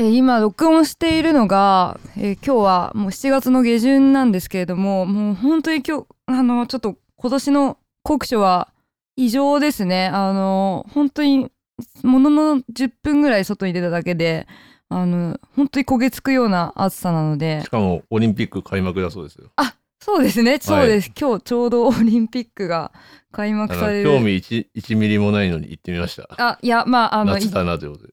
えー今録音しているのが、えー今日はもう7月の下旬なんですけれどももう本当に今日あのちょっと今年の酷暑は異常ですねあの本当にものの10分ぐらい外に出ただけであの本当に焦げつくような暑さなのでしかもオリンピック開幕だそうですよ。そうですねそうです、今日ちょうどオリンピックが開幕されるら興味 1, 1ミリもないのに行ってみました。あいやまああの。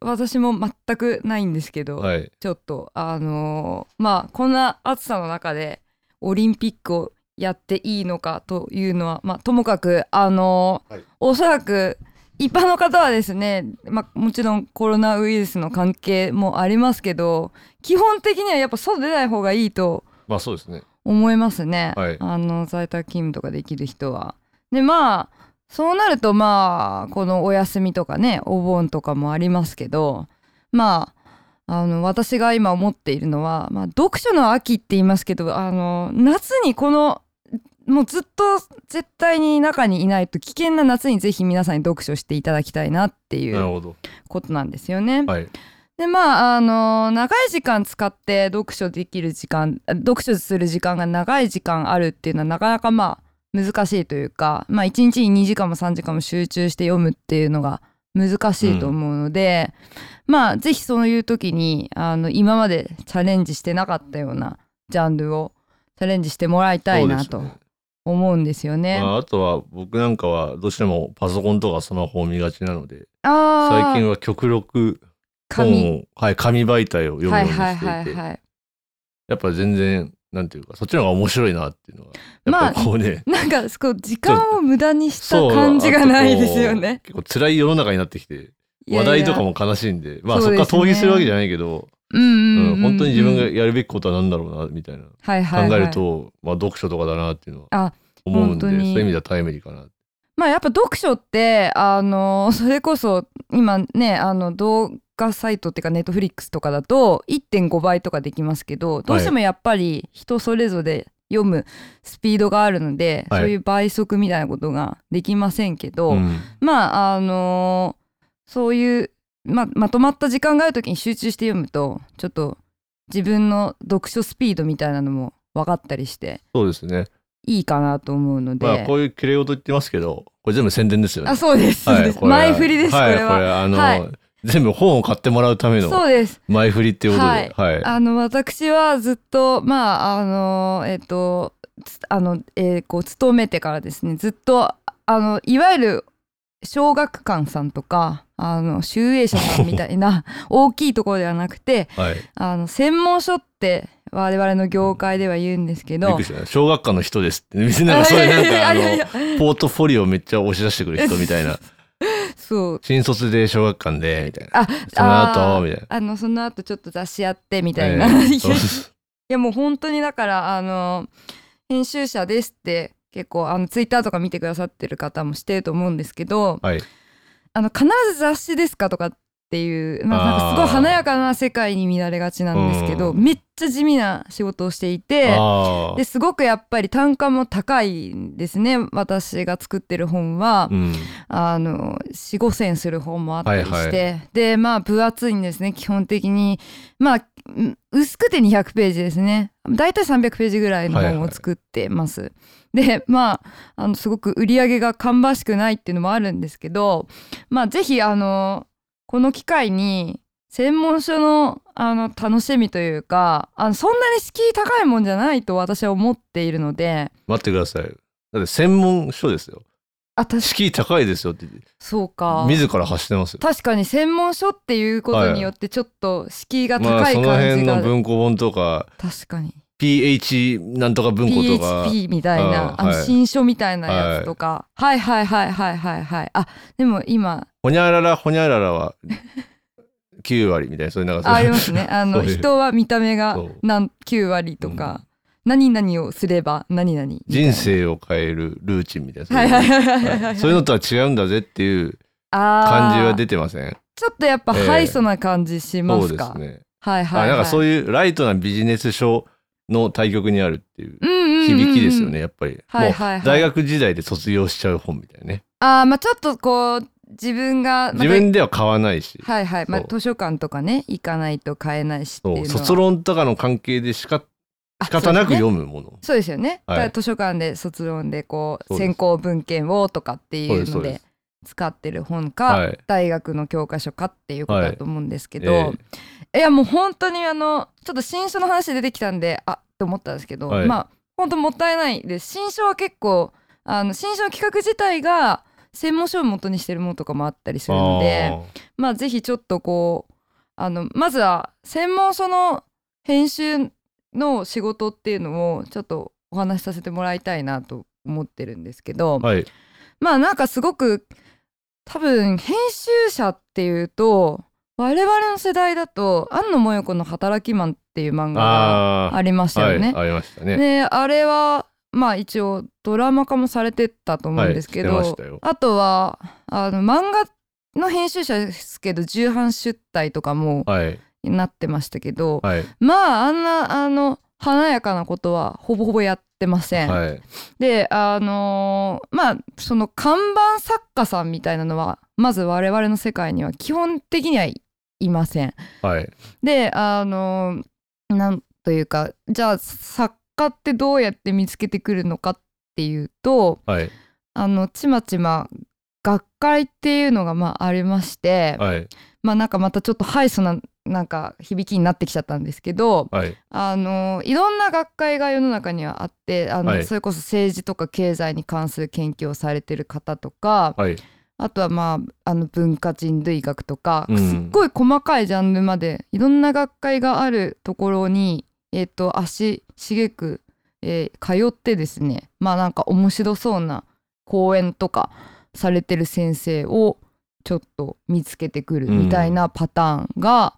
私も全くないんですけど、はい。ちょっとあのーまあこんな暑さの中でオリンピックをやっていいのかというのはまあともかくあのーはいおそらく一般の方はですね、まあ、もちろんコロナウイルスの関係もありますけど基本的にはやっぱ外出ない方がいいとまあそうですね。思いますね、はいあの在宅勤務とかできる人は。でまあそうなるとまあこのお休みとかねお盆とかもありますけどまああの私が今思っているのは、まあ、読書の秋って言いますけどあの夏にこのもうずっと絶対に中にいないと危険な夏にぜひ皆さんに読書していただきたいなっていう。ことなんですよね。はい。でまああの長い時間使って読書できる時間あ読書する時間が長い時間あるっていうのはなかなかまあ難しいというかまあ1日に2時間も3時間も集中して読むっていうのが難しいと思うので、まあぜひそういう時にあの今までチャレンジしてなかったようなジャンルをチャレンジしてもらいたいなと思うんですよね。まあ、あとは僕なんかはどうしてもパソコンとかスマホを見がちなので最近は極力紙本を、はい、紙媒体を読むようはいにしていて、はいはいはい。やっぱ全然なんていうかそっちの方が面白いなっていうのはやっぱこうね、なんかこう時間を無駄にした感じがないですよね。結構辛い世の中になってきて話題とかも悲しいんでまあそこから逃避するわけじゃないけど、うん本当に自分がやるべきことは何だろうなみたいな、はいはいはい。考えると、まあ、読書とかだなっていうのはあ思うんでそういう意味ではタイムリーかなまあやっぱ読書ってあのそれこそ今ねあの動画サイトっていうかネットフリックスとかだと1.5倍とかできますけどどうしてもやっぱり人それぞれ読むスピードがあるので、はい。そういう倍速みたいなことができませんけど、うん。まああのそういうままとまった時間がある時に集中して読むとちょっと自分の読書スピードみたいなのも分かったりしてそうですね。いいかなと思うので、まあこういう綺麗事言ってますけどこれ全部宣伝ですよね。あそうです、はいそうですこれは。前振りです、はいこれは。これあの、はい全部本を買ってもらうためのそうです。前振りっていうことで、はい。あの私はずっとまああのえっ、とつあの、えーこう勤めてからですねずっとあのいわゆる小学館さんとかあの集英社さんみたいな 大きいところではなくてはい。あの専門書って我々の業界では言うんですけど小学館の人ですって。別になんかそういうなんかあの ポートフォリオめっちゃ押し出してくる人みたいな そう。新卒で小学館でみたいな。あその後みたいな。あのその後ちょっと雑誌やってみたいな、えー いやもう本当にだからあの編集者ですって結構あのツイッターとか見てくださってる方もしてると思うんですけどはい。あの必ず雑誌ですかとかっていう、まあ、なんかすごい華やかな世界に見られがちなんですけどうん。めっちゃ地味な仕事をしていてですごくやっぱり単価も高いんですね私が作ってる本は。うん。あの4 5千する本もあったりして、はいでまあ分厚いんですね基本的に。まあうん薄くて200ページですね。だいたい300ページぐらいの本を作ってます、でまああのすごく売り上げが芳しくないっていうのもあるんですけどまあぜひあのこの機会に専門書のあの楽しみというかあのそんなに敷居高いもんじゃないと私は思っているので。待ってください。だって専門書ですよ。あ敷居高いですよって。そうか。自ら発してますよ。確かに専門書っていうことによってちょっと敷居がまあ高いその感じが、辺の文庫本とか確かに。PH なんとか文庫とか。PHP みたいなあのあはい。新書みたいなやつとか、はい、はいはいはいはいはい。あでも今ほにゃららほにゃららは9割みたいなそういうなんかそういう。あありますね。あの人は見た目がそう。何9割とか、何々をすれば何々人生を変えるルーチンみたいなはいはいそういうのとは違うんだぜっていう感じは出てません？ちょっとやっぱええ。ハイソな感じしまそうすか、ですね。はいはい、はい、あなんかそういうライトなビジネス書の対極にあるっていううんうんうんうん響きですよねやっぱり。もうはいはい。はい大学時代で卒業しちゃう本みたいなね。あーまあちょっとこう自分が自分では買わないし、はいはい、まあ、図書館とかね行かないと買えないしって卒論とかの関係でしかあ仕方なく読むもの。そうですよね、はい。だから図書館で卒論でこう先行文献をとかっていうので使ってる本か、はい。大学の教科書かっていうことだと思うんですけど、えいやもう本当にあのちょっと新書の話出てきたんであって思ったんですけど、はい。まあ本当もったいないです。新書は結構あの新書の企画自体が専門書を元にしてるものとかもあったりするのでまあぜひちょっとこうあのまずは専門書の編集の仕事っていうのをちょっとお話しさせてもらいたいなと思ってるんですけど、はいまあなんかすごく多分編集者っていうと我々の世代だと庵野もよこの「働きマン」っていう漫画があありましたよね。はい、ありましたね。であれはまあ一応ドラマ化もされてたと思うんですけど、はいあとはあの漫画の編集者ですけど重版出題とかもはい。なってましたけど、はい。まああんなあの華やかなことはほぼほぼやってません。はい。であのーまあその看板作家さんみたいなのはまず我々の世界には基本的にはいいません。はい。であのーなんというかじゃあ作家ってどうやって見つけてくるのかっていうとはい。あのちまちま学会っていうのがまあありまして、はい。まあなんかまたちょっとハイソななんか響きになってきちゃったんですけどはい。あのいろんな学会が世の中にはあってあの、はい。それこそ政治とか経済に関する研究をされてる方とかはい。あとはまああの文化人類学とか、うん。すっごい細かいジャンルまでいろんな学会があるところに、えー、と足しげく、えー通ってですねまあなんか面白そうな講演とかされてる先生をちょっと見つけてくるみたいなパターンが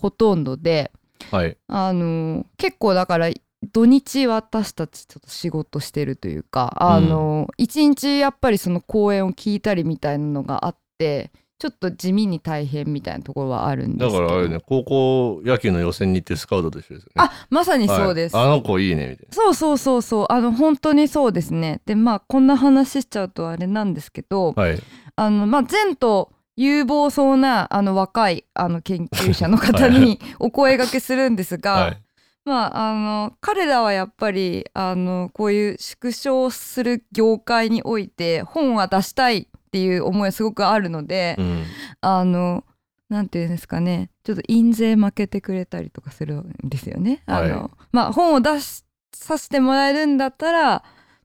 ほとんどで、はい。あの結構だから土日私たちちょっと仕事してるというかあの、一日やっぱりその講演を聞いたりみたいなのがあってちょっと地味に大変みたいなところはあるんでだすけど。からあれね高校野球の予選に行ってスカウトと一緒ですよね。あまさにそうです、はい。あの子いいねみたいそうそうそうそう。あの本当にそうですね。でまあこんな話しちゃうとあれなんですけど、な。はい。あのまあ前途有望そうなあの若いあの研究者の方に お声掛けするんですが、はい。まああの彼らはやっぱりあのこういう縮小する業界において本は出したいっていう思いはすごくあるので、うん。あのなんていうんですかね。ちょっと印税負けてくれたりとかするんですよね。あのはいまあ本を出しさせてもらえるんだったら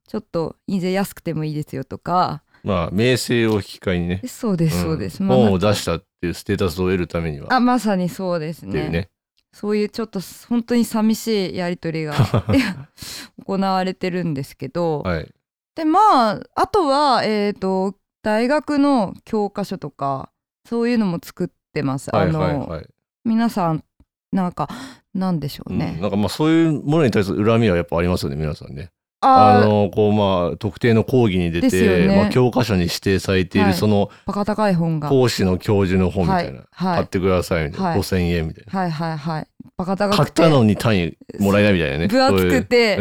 ちょっと印税安くてもいいですよとか。まあ名声を引き換えにね。そうですそうです、んまあ本を出したっていうステータスを得るためには。あまさにそうですね。ね。そういうちょっと本当に寂しいやり取りが 行われてるんですけど、はい。でまああとはえっ、と大学の教科書とかそういうのも作ってます。はいあの、はいはい。皆さんなんかなんでしょうね。うんなんかまあそういうものに対する恨みはやっぱありますよね皆さんね。あのこうまあ特定の講義に出て、ねまあ、教科書に指定されていはいるそのバカ高い本が。講師の教授の本みたいな、はいはい買ってくださいみたいな、はい5000円みたいな、はいはいはい。バカ高買ったのに単位もらえないみたいなね 分厚くて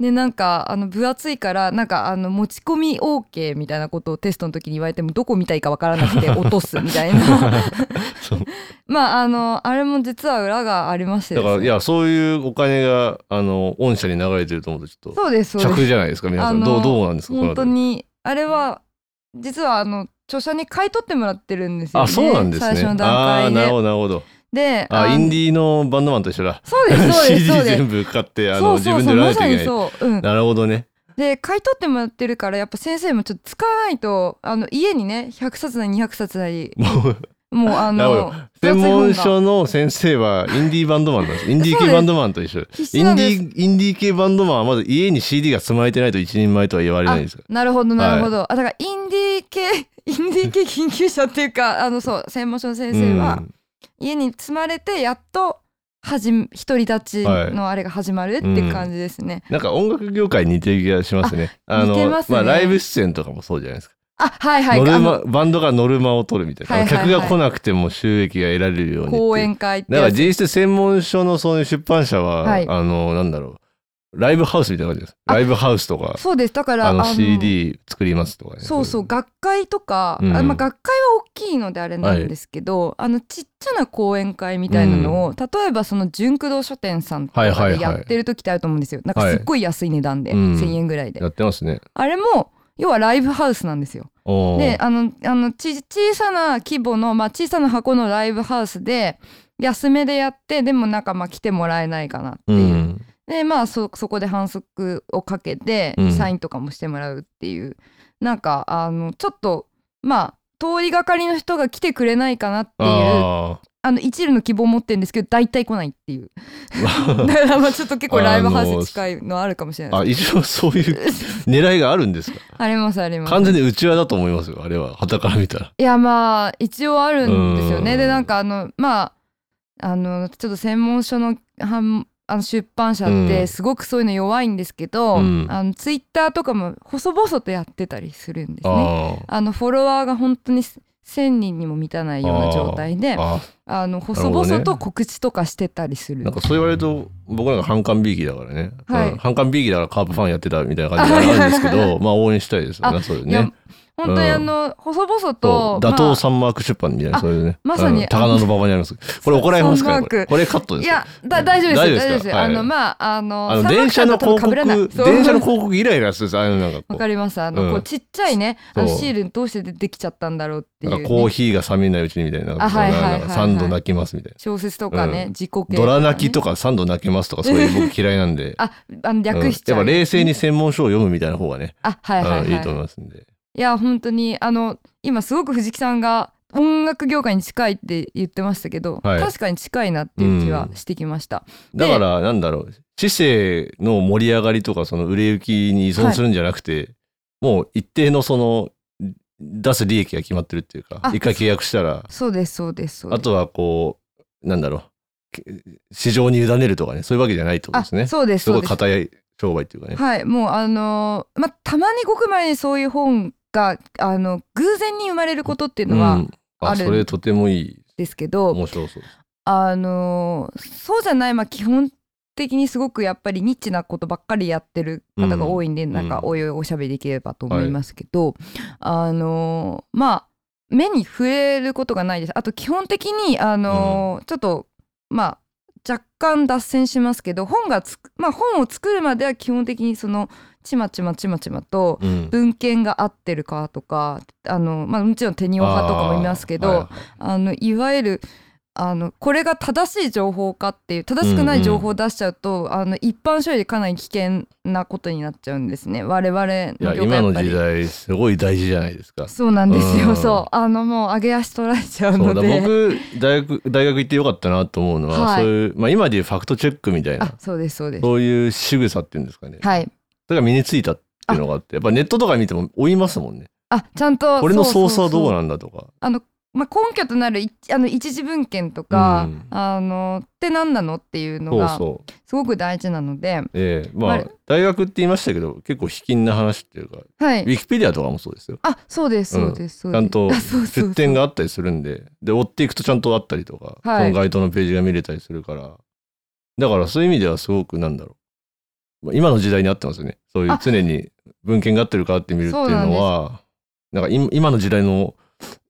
でなんかあの分厚いからなんかあの持ち込み OK みたいなことをテストの時に言われてもどこ見たいかわからなくて 落とすみたいな。まああのあれも実は裏がありましてね。だからいやそういうお金があの御社に流れてると思うとちょっとそうですそうです。尺じゃないですか皆さん。どうどうなんですか本当にあれは実はあの著者に買い取ってもらってるんですよねあそうなんですね。最初の段階で。ーなるほどなるほどであのインディーのバンドマンと一緒だ。そうですそうです CD 全部買ってあの自分で売らそうまさにないといけない。そう、うん、なるほどね。で買い取ってもらってるからやっぱ先生もちょっと使わないとあの家にね100冊なり200冊なり。もうもうあの ど専門書の先生はインディーバンドマンなんです。インディー系バンドマンと一緒。必インディーインディー系バンドマンはまず家に CD が積まれてないと一人前とは言われないんです。よなるほどなるほど、あだからインディー系インディー系研究者っていうかあのそう専門書の先生はうん家に積まれてやっとはじ独り立ちのあれが始まるって感じですね、なんか音楽業界に似てる気がしますね。あの似てますね。あライブ出演とかもそうじゃないですか。あはいはい。あノルマのバンドがノルマを取るみたいな、はいはいはい。客が来なくても収益が得られるように。講演会ってだから実質専門書のそういう出版社は、はい。あのなんだろうライブハウスみたいな感じです。あライブハウスとかそうです。だからあの CD 作りますとかね。そうそう学会とか、うんあまあ、学会は大きいのであれなんですけど、あのちっちゃな講演会みたいなのを、例えばその純駆動書店さんとかはいはいはい。でやってる時ってあると思うんですよ、なんかすっごい安い値段で、うん。1,000円ぐらいで、やってますね。あれも要はライブハウスなんですよ。であのあのち小さな規模の、まあ、小さな箱のライブハウスで安めでやってでもなんかまあ来てもらえないかなってう。いう。んでまあそそこで反則をかけてうん。サインとかもしてもらうっていう、なんかあのちょっとまあ通りがかりの人が来てくれないかなっていうああの一縷の希望を持ってるんですけど大体来ないっていう。ー だからまあちょっと結構ライブハウス近いのあるかもしれない。あです一応 そういう 狙いがあるんですか？ありますあります。完全に内輪だと思いますよあれは。旗から見たら。いやまあ一応あるんですようん。ねでなんかあのまああのちょっと専門書のはんあの出版社っうん。てすごくそういうの弱いんですけど、うん。あのツイッターとかも細々とやってたりするんですね。ああのフォロワーが本当に1,000人にも満たないような状態でー。ああの細々と告知とかしてたりする。なんかそう言われると僕なんか反感ビーキだからね、はい。うん。反感ビーキだからカープファンやってたみたいな感じがあるんですけど まあ応援したいですよね。あそね本当にあの、細々そとう。打倒まあサンマーク出版みたいなあそういうね。まさに。うん。高菜の馬場にあります。これ怒られますかこれこれカットですかいやだ大丈夫です大丈夫ですあのまああの電車の広告電車の広告イライラするんですああいうのなんかわかります。あの、うん。こうちっちゃいねあのシールどうして出てきちゃったんだろうっていう、ね、なんかコーヒーが冷めないうちにみたいな。あはいはいはいはい。なんか3度泣きますみたい小説とかね、うん。自己系なドラ泣きとかね、か3度泣けますとかそういう僕嫌いなんで。ああの略しちゃう、うんやっぱ冷静に専門書を読むみたいな方がね、あはいはいいいと思いますんでいや本当にあの今すごく藤木さんが音楽業界に近いって言ってましたけど、はい確かに近いなっていう気はしてきました。だからなんだろう知性の盛り上がりとかその売れ行きに依存するんじゃなくて、もう一定のその出す利益が決まってるっていうかあ一回契約したらそうですそうですそうです。あとはこうなんだろうけ市場に委ねるとかねそういうわけじゃないってことですねあそうですすそうです。ごい硬い商売っていうかね、はいもうあのーまあたまにごくまれにそういう本があの偶然に生まれることっていうのはうん。ああるそれとてもいい。ですけど、面白そうあのーそうじゃないまあ基本的にすごくやっぱりニッチなことばっかりやってる方が多いんで、ん。なんかおいおいおしゃべりできればと思いますけど、あのーまあ目に触れることがないです。あと基本的にあのーちょっとまあ若干脱線しますけど本がつくまあ本を作るまでは基本的にそのちまちまちまちまとうん。文献が合ってるかとかあの、まあ、もちろん手に派とかもいますけど、はいあのいわゆるあのこれが正しい情報かっていう正しくない情報を出しちゃうと、あの一般書よりかなり危険なことになっちゃうんですね。我々の業界今の時代すごい大事じゃないですか。そうなんですよ、うん。そう。あのもう上げ足取られちゃうので。僕大学大学行ってよかったなと思うのは、はい。そういう、まあ、今でいうファクトチェックみたいな。あそうですそうです。そういう仕草っていうんですかね、はいそれが身についたっていうのがあってやっぱネットとか見ても追いますもんね。あちゃんとこれのソースはどうななんだとか。あの、まあ、根拠となるいあの一次文献とか、うん。あのって何なのっていうのがすごく大事なので。ええ。まあまあ大学って言いましたけど結構卑近な話っていうかはい。ウィキペディアとかもそうですよ。あそうですそうです、そうです。ちゃんと出典があったりするんで。で追っていくとちゃんとあったりとか、はい。その該当のページが見れたりするから。だからそういう意味ではすごくなんだろう。まあ今の時代に合ってますよね。そういうあ常に文献が合ってるかって見るっていうのはなんか今今の時代の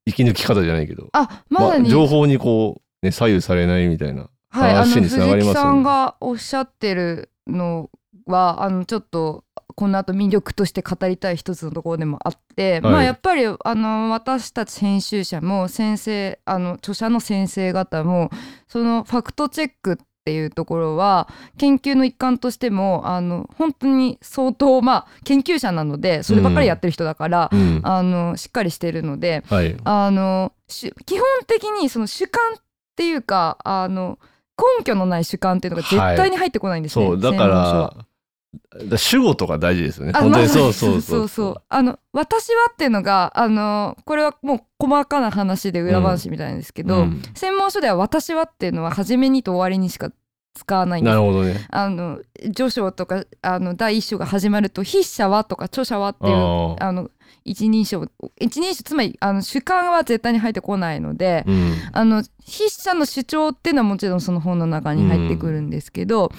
息抜き方じゃないけど、あままあ、情報にこう、ね、左右されないみたいな話につながりますよね。藤木さんがおっしゃってるのはあのちょっとこの後魅力として語りたい一つのところでもあって、はい。まあやっぱりあの私たち編集者も先生あの著者の先生方もそのファクトチェックっていうところは研究の一環としてもあの本当に相当まあ研究者なのでそればっかりやってる人だから、うん。あのしっかりしてるのではい。あのし基本的にその主観っていうかあの根拠のない主観っていうのが絶対に入ってこないんですね。そうだからだ主語とか大事ですよね。そうそうそそううそう。あの私はっていうのがあのこれはもう細かな話で裏話みたいなんですけど、うん。専門書では私はっていうのは初めにと終わりにしか使わないんです。なるほどね。あの序章とかあの第一章が始まると筆者はとか著者はっていうあの一人称。一人称つまりあの主観は絶対に入ってこないので、うん。あの筆者の主張っていうのはもちろんその本の中に入ってくるんですけど、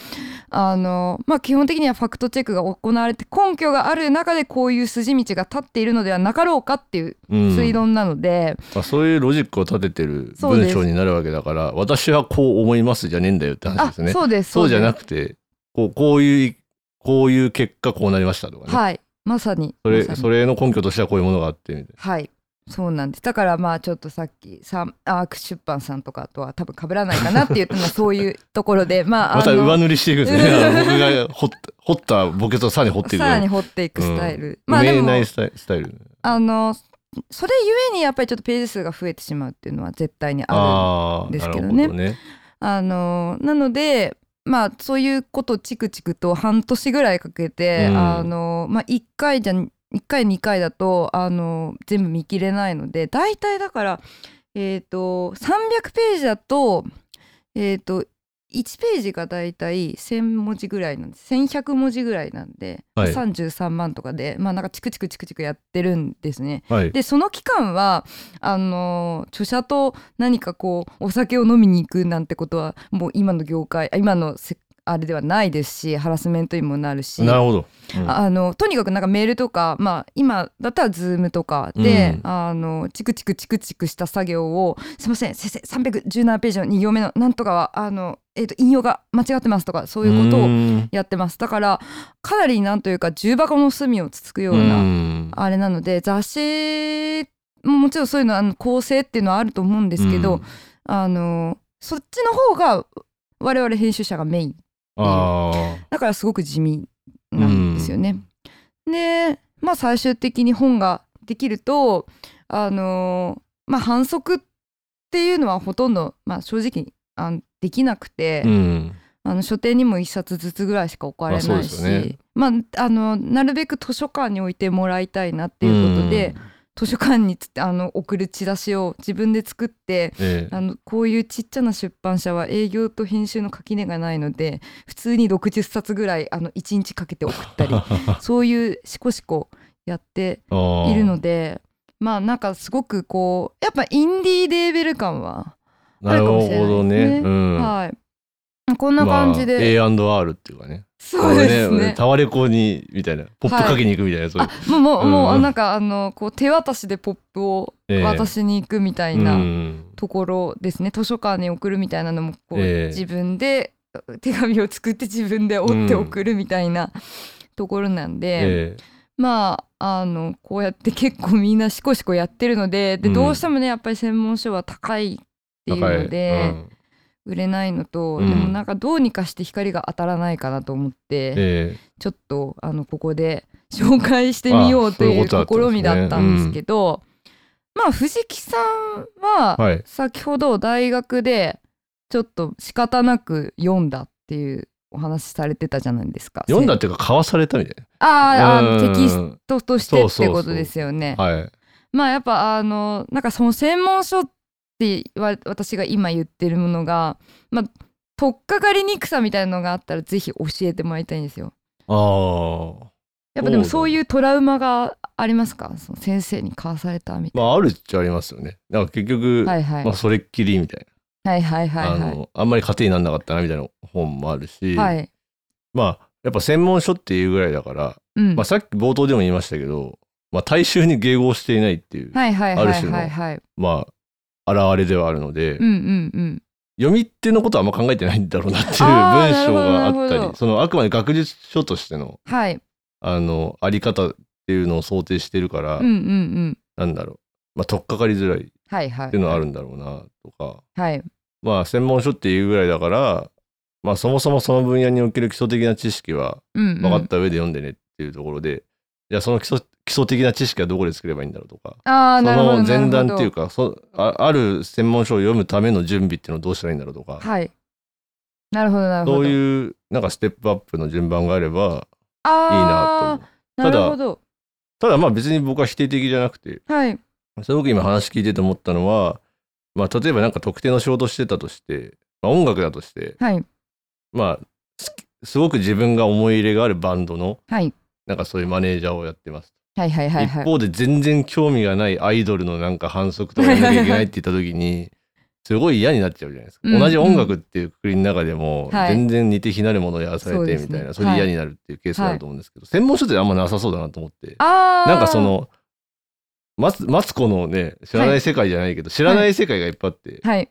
あのまあ、基本的にはファクトチェックが行われて根拠がある中でこういう筋道が立っているのではなかろうかっていううん。推論なので、まあ、そういうロジックを立ててる文章になるわけだから私はこう思いますじゃねえんだよって話あですね。そうですそうじゃなくくてこうこういうこういう結果こうなりましたとかね、はいまさに。それそれの根拠としてはこういうものがあってみたいはい。そうなんです。だからまあちょっとさっきさアーク出版さんとかとは多分被らないかなって言ったのは そういうところでまなあまた上塗りしていくんですね。僕が掘ったボケとさらに掘っていくさらに掘っていくスタイル、うん。まあないスタイスタイル。あのそれゆえにやっぱりちょっとページ数が増えてしまうっていうのは絶対にあああですけどね。なるほどね。るあのなのでまあそういうことをチクチクと半年ぐらいかけて、うん。あのまあ1回じゃ1回2回だとあの全部見切れないので大体だからえっ、と300ページだとえっ、と1ページが大体1,000文字ぐらいなんです。1100文字ぐらいなんで、はい。33万とかでまあなんかチクチクチクチクやってるんですね。はい。でその期間はあの著者と何かこうお酒を飲みに行くなんてことはもう今の業界あ今のせあれではないですしハラスメントにもなるし。なるほど、うん。あのとにかくなんかメールとか、まあ、今だったら Zoom とかで、うん。あのチクチクチクチクした作業を「すいません先生317ページの2行目のなんとかはあの、えー、と引用が間違ってます」とかそういうことをん。やってます。だからかなりなんというか重箱の隅をつつくような、ん。あれなので雑誌ももちろんそういうのあの構成っていうのはあると思うんですけど、うん。あのそっちの方が我々編集者がメイン。あだからすごく地味なんですよね。でまあ最終的に本ができるとあのまあ反則っていうのはほとんど、まあ、正直あのできなくて、あうん。あの書店にも1冊ずつぐらいしか置かれないし、まああのなるべく図書館に置いてもらいたいなっていうことで、図書館につあの送るチラシを自分で作ってうんええ。あのこういうちっちゃな出版社は営業と編集の垣根がないので普通に60冊ぐらいあの1日かけて送ったり そういうしこしこやっているのでまあなんかすごくこうやっぱインディーレーベル感は、あるかもしれないですね。うん。はい。こんな感じで、まあ、A&R っていうかねそうですね。タワレコにみたいなポップかけに行くみたいな、そういう。あもうもう、うんもうなんかあのこう手渡しでポップをええ渡しに行くみたいなうんところですね、図書館に送るみたいなのもこう、ええ。自分で手紙を作って自分で折って送るみたいなところなんで、えまああのこうやって結構みんなしこしこやってるのででうん。どうしてもねやっぱり専門書は高いっていうので、うん売れないのと、うん。でもなんかどうにかして光が当たらないかなと思って。えちょっとあのここで紹介してみようという試みだったんですけど、まあ藤木さんははい。先ほど大学でちょっと仕方なく読んだっていうお話されてたじゃないですか。読んだっていうか買わされたみたいあーあなーテキスストとしてってことですよね。はい。まあやっぱあのなんかその専門書ってわ私が今言ってるものがまあ取っかかりにくさみたいなのがあったらぜひ教えてもらいたいんですよ。ああやっぱでもそういうトラウマがありますか？その先生に買わされたみたいまああるっちゃありますよねだから結局、な。はいはい。まあ、それっきりみたいはいはいな、はいはあのあんまり糧になんなかったなみたいな本もあるし、い。はい。まあやっぱ専門書っていうぐらいだから、うん。まあ、さっき冒頭でも言いましたけど、まあ、大衆に迎合していないっていう、はいはいはいある種のはいはい。まあ現れではあるので、うんうんうん。読み手のことはあんま考えてないんだろうなっていう文章があったりそのあくまで学術書としてのはい。あのあり方っていうのを想定してるから、うんうんうん。なんだろう、まあ、取っかかりづらいっ。ていうのはあるんだろうなとか、はい。まあ専門書っていうぐらいだから、まあ、そもそもその分野における基礎的な知識は。分かった上で読んでねっていうところで、じゃあその基礎基礎的な知識はどこで作ればいいんだろうとかああ、そ。の前段っていうか。かそあある専門書を読むための準備っていうのをどうしたらいいんだろうとか、はい。なるほどなるほど。そうう。いうなんかステップアップの順番があればいいなとあ思う。あ、なるほど。ただまあ別に僕は否定的じゃなくてはい。すごく今話聞いてて思ったのは、まあ、例えばなんか特定の仕事してたとして、まあ、音楽だとしてはい。まあすすごく自分が思い入れがあるバンドのはい。なんかそういうマネージャーをやってます。はいはいはいはい。一方で全然興味がないアイドルのなんか反則とかやらなきゃいけないって言った時にすごい嫌になっちゃうじゃないですか、うん同じ音楽っていうくくりの中でもはい。全然似て非なるものをやらされてみたいなそ,、れで嫌になるっていうケースがあると思うんですけど、専門書ってあんまなさそうだなと思って。あー。なんかそ、のマツマツコのね知らない世界じゃないけど、知らない世界がいっぱいあって、はい。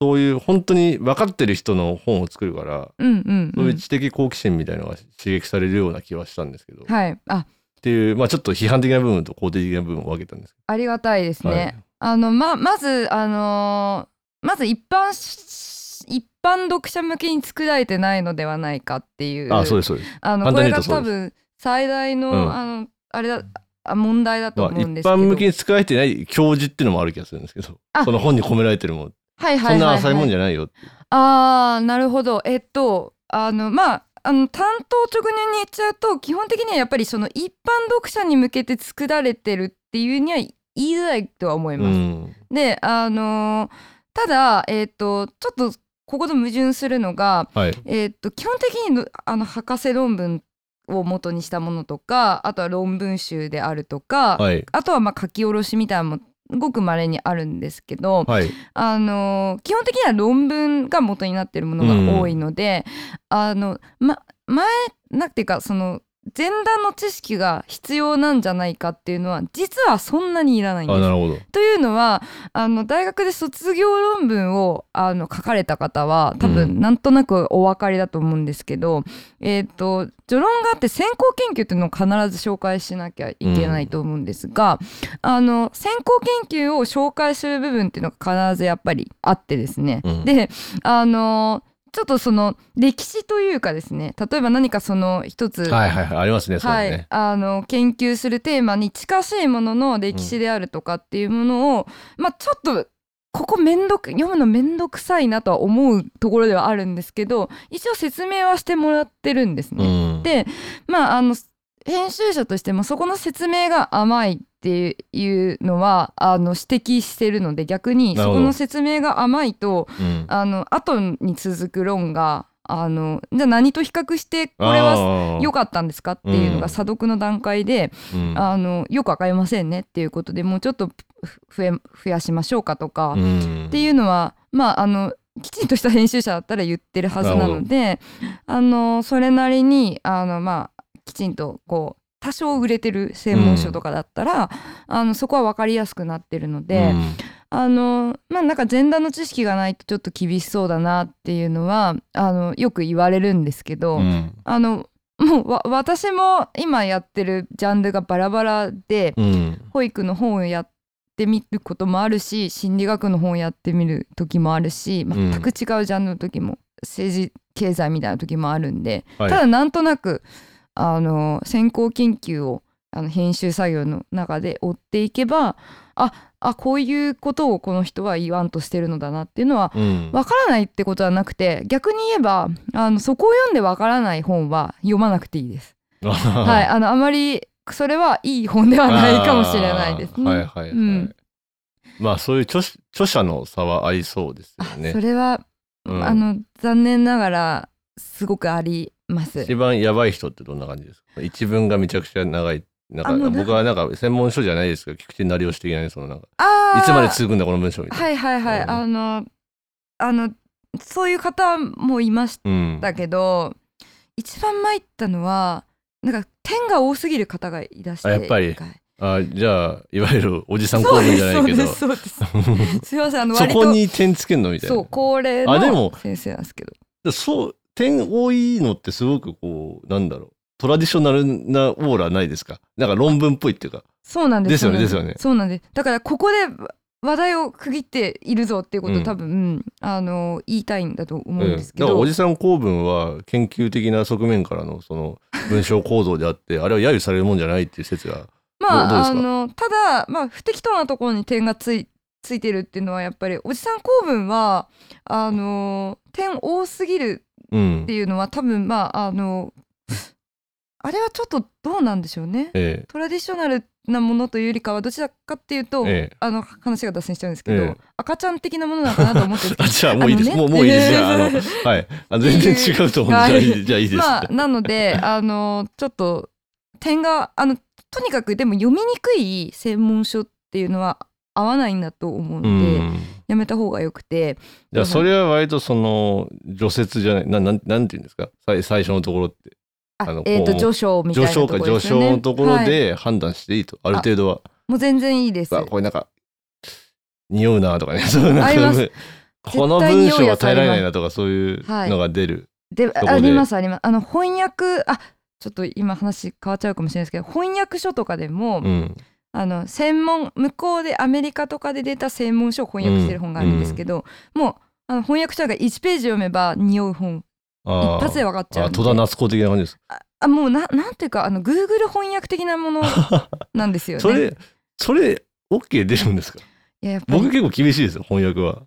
そういう本当に分かってる人の本を作るから、うんうん、そううんいう知的好奇心みたいなのが刺激されるような気はしたんですけど、っはい。あ、ていうまあちょっと批判的な部分と肯定的な部分を分けたんですありがたいですけど、ね。あの、ま、まず、あのーまず一般し、一般読者向けに作られてないのではないかっていう。はい、あそうですそうです。あの、簡これが多分、最大の、うんあの、あれだ、あ問題だとまあ、一思うんですけど。般向けに使われてない教授っていうのもある気がするんですけどあその本に込められてるもん、はいはいはい、はい。そんな浅いもんじゃないよ。あーなるほど。えっとあのまああの担当直入に言っちゃうと基本的にはやっぱりその一般読者に向けて作られてるっていうには言いづらいとは思います。うん。であのただえっとちょっとここと矛盾するのが、はい。えっと基本的にのあの博士論文を元にしたものとかあとは論文集であるとか、はい。あとはまあ書き下ろしみたいなごく稀にあるんですけど、はい。あの基本的には論文が元になっているものが多いので、あのま前なんていうかその前段の知識が必要なんじゃないかっていうのは実はそんなにいらないんです。あなるほど。というのはあの大学で卒業論文をあの書かれた方は多う分なんとなくお分かりだと思うんですけど、えっ、と序論があって先行研究っていうのを必ず紹介しなきゃいけないと思うんですが、あの先行研究を紹介する部分っていうのが必ずやっぱりあってですね、うん。であのちょっとその歴史というかですね例えば何かその一つ、はいはいはいありますねはい、あの研究するテーマに近しいものの歴史であるとかっていうものを、まあちょっとここめんどく読むのめんどくさいなとは思うところではあるんですけど一応説明はしてもらってるんですね。うんでまああの編集者としてもそこの説明が甘いっていうのはあの指摘してるので逆にそこの説明が甘いとうん。あの後に続く論があのじゃあ何と比較してこれは良かったんですかっていうのうん。が査読の段階で、うん。あのよくわかりませんねっていうことでもうちょっと増え増やしましょうかとか、うん。っていうのはまああのきちんとした編集者だったら言ってるはずなのであのそれなりにあのまあきちんとこう多少売れてる専門書とかだったら、あのそこは分かりやすくなってるので、うん。あのまあなんか前段の知識がないとちょっと厳しそうだなっていうのはあのよく言われるんですけど、うん。あのもうわ私も今やってるジャンルがバラバラで、うん。保育の本をやってみることもあるし心理学の本をやってみる時もあるしうん。全く違うジャンルの時も、政治経済みたいな時もあるんで、はい。ただなんとなくあの先行研究をあの編集作業の中で追っていけばああこういうことをこの人は言わんとしてるのだなっていうのはうん。わからないってことはなくて逆に言えばあのそこを読んでわからない本は読まなくていいです。はい、あのあまりそれはいい本ではないかもしれないですね。あーはいはいはい、うん。まあそういう著著者の差はありそうですよね。それは、うん。あの残念ながらすごくあります。一番やばい人ってどんな感じですか？一文がめちゃくちゃ長いなんか僕はなんか専門書じゃないですけど菊池成吉的なねそのなんかいつまで続くんだこの文章みたいな、はいはいはい、うん。あのあのそういう方もいましうんたけど、一番参ったのはなんか点が多すぎる方がいらしてあやっぱり。あじゃあいわゆるおじさん公そうで文じゃないけど。すそうですそうです。すいませんあのそこに点つけんのみたいな。そう高齢の先生なんですけど。でそう点多いのってすごくこうなんだろう。トラディショナルなオーラないですか？なんか論文っぽいっていうか。そうなんです。ですよねですよね。そうなんです。だからここで話題を区切っているぞっていうことをうん。多分、うんあの言いたいんだと思うんうんですけど、だからおじさん公文は研究的な側面からのその 文章構造であってあれは揶揄されるもんじゃないっていう説がまああのただまあ不適当なところに点がついついてるっていうのはやっぱりおじさん公文はあの点多すぎるうんっていうのは多分まああのあれはちょっとどうなんでしょうね。えトラディショナルなものというよりかはどちらかっていうと、ええ。あの話が脱線しちゃうんですけど、ええ。赤ちゃん的なものなのかなと思ってる あど。じゃあもういいです、ねもうもういいです。じゃああの はい。あ全然違うと思う。んで、じゃあいいです、まあなのであのちょっと点があのとにかくでも読みにくい専門書っていうのは合わないんだと思ううので、んやめた方がよくて。じゃあそれは割とその除雪じゃないななんなんていうんですか？最最初のところって。あのあえっ、とこう序章みたいなところですよね。昇のところはいで判断していいと、ある程度は。もう全然いいです。あこれなんか匂うなとかね。そうなんかこの文章は耐えられないなとかそういうはいのが出る、でこで。ありますあります。あの翻訳あちょっと今話変わっちゃうかもしれないですけど翻訳書とかでも、うんあの専門向こうでアメリカとかで出た専門書を翻訳してる本があるんですけど、もうあの翻訳書が1ページ読めば匂う本あ一発で分かっちゃう戸田夏子的な感じですあもうななんていうかあの Google 翻訳的なものなんですよね。それそれ OK 出るんですかいや僕結構厳しいですよ翻訳は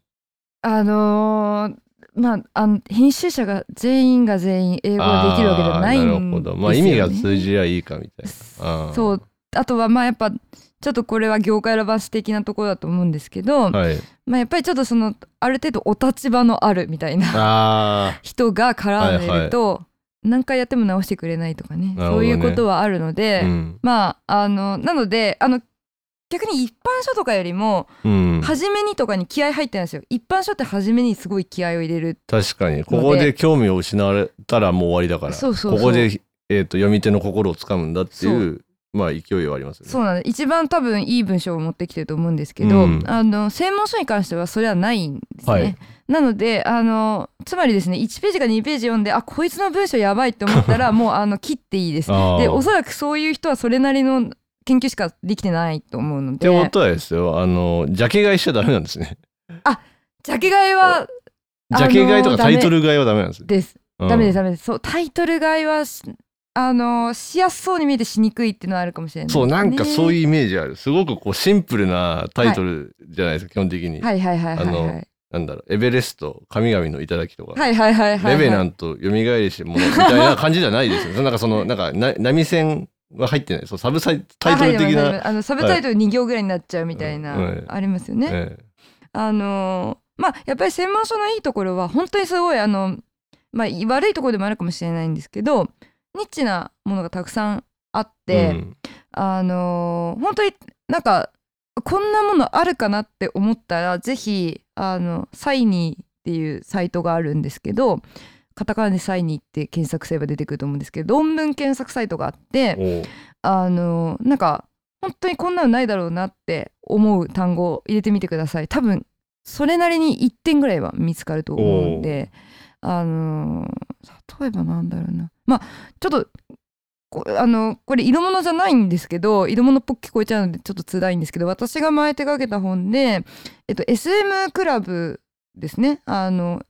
あのーまあ、あの編集者が全員が全員英語ができるわけではないんですよ、ね。なるほどまあ意味が通じりゃいいかみたいなそうあとはまあやっぱちょっとこれは業界のバス的なところだと思うんですけど、はい。まあ、やっぱりちょっとそのある程度お立場のあるみたいなあ 人が絡んでると、何回やっても直してくれないとかねね。そういうことはあるので、ーうん。まああのなのであの逆に一般書とかよりもうん。初めにとかに気合入ってるんですよ。一般書って初めにすごい気合を入れる確かに。ここで興味を失われたらもう終わりだから。ここで、えー、と読み手の心をつかむんだってそいうまあ勢いはありますよね。そうなんです一番多分いい文章を持ってきてると思うんですけど、うんあの専門書に関してはそれはないんですね。はいなのであのつまりですね1ページか2ページ読んであこいつの文章やばいって思ったら もうあの切っていいです。でおそらくそういう人はそれなりの研究しかできてないと思うのでってことはですよあのジャケ買いしちゃダメなんですね。ジャケ買いはジャケ買いとかタイトル買いはダメなんです。ですうんダメですダメですそうタイトル買いはしあのしやすそうに見えてしにくいっていうのはあるかもしれない。そうなんかそうういうイメージある。すごくこうシンプルなタイトルじゃないですか、基本的に、はいはいはいはいはあのいなんだろうエベレスト神々の頂とか、はいはいはいはいレベナント蘇りし者みたいな感じじゃないですよ。なんかそのなんかな波線は入ってない。そうサブサイタイトル的な、あのサブタイトル2行ぐらいになっちゃうみたいな、うんはいありますよね。えあのーまあやっぱり専門書のいいところは本当にすごいあの、まあ、悪いところでもあるかもしれないんですけどニッチなものがたくさんあっえて、うん。あのー本当になんかこんなものあるかなって思ったらぜひあのサイニーっていうサイトがあるんですけどカタカナでサイニーって検索すれば出てくると思うんですけど論文検索サイトがあってあのなんか本当にこんなのないだろうなって思う単語を入れてみてください。多分それなりに1点ぐらいは見つかると思うんであの例えばなんだろうなまあちょっとこあのこれ色物じゃないんですけど色物っぽく聞こえちゃうのでちょっと辛いんですけど私が前手掛けた本で、えっと、SM クラブですね。あの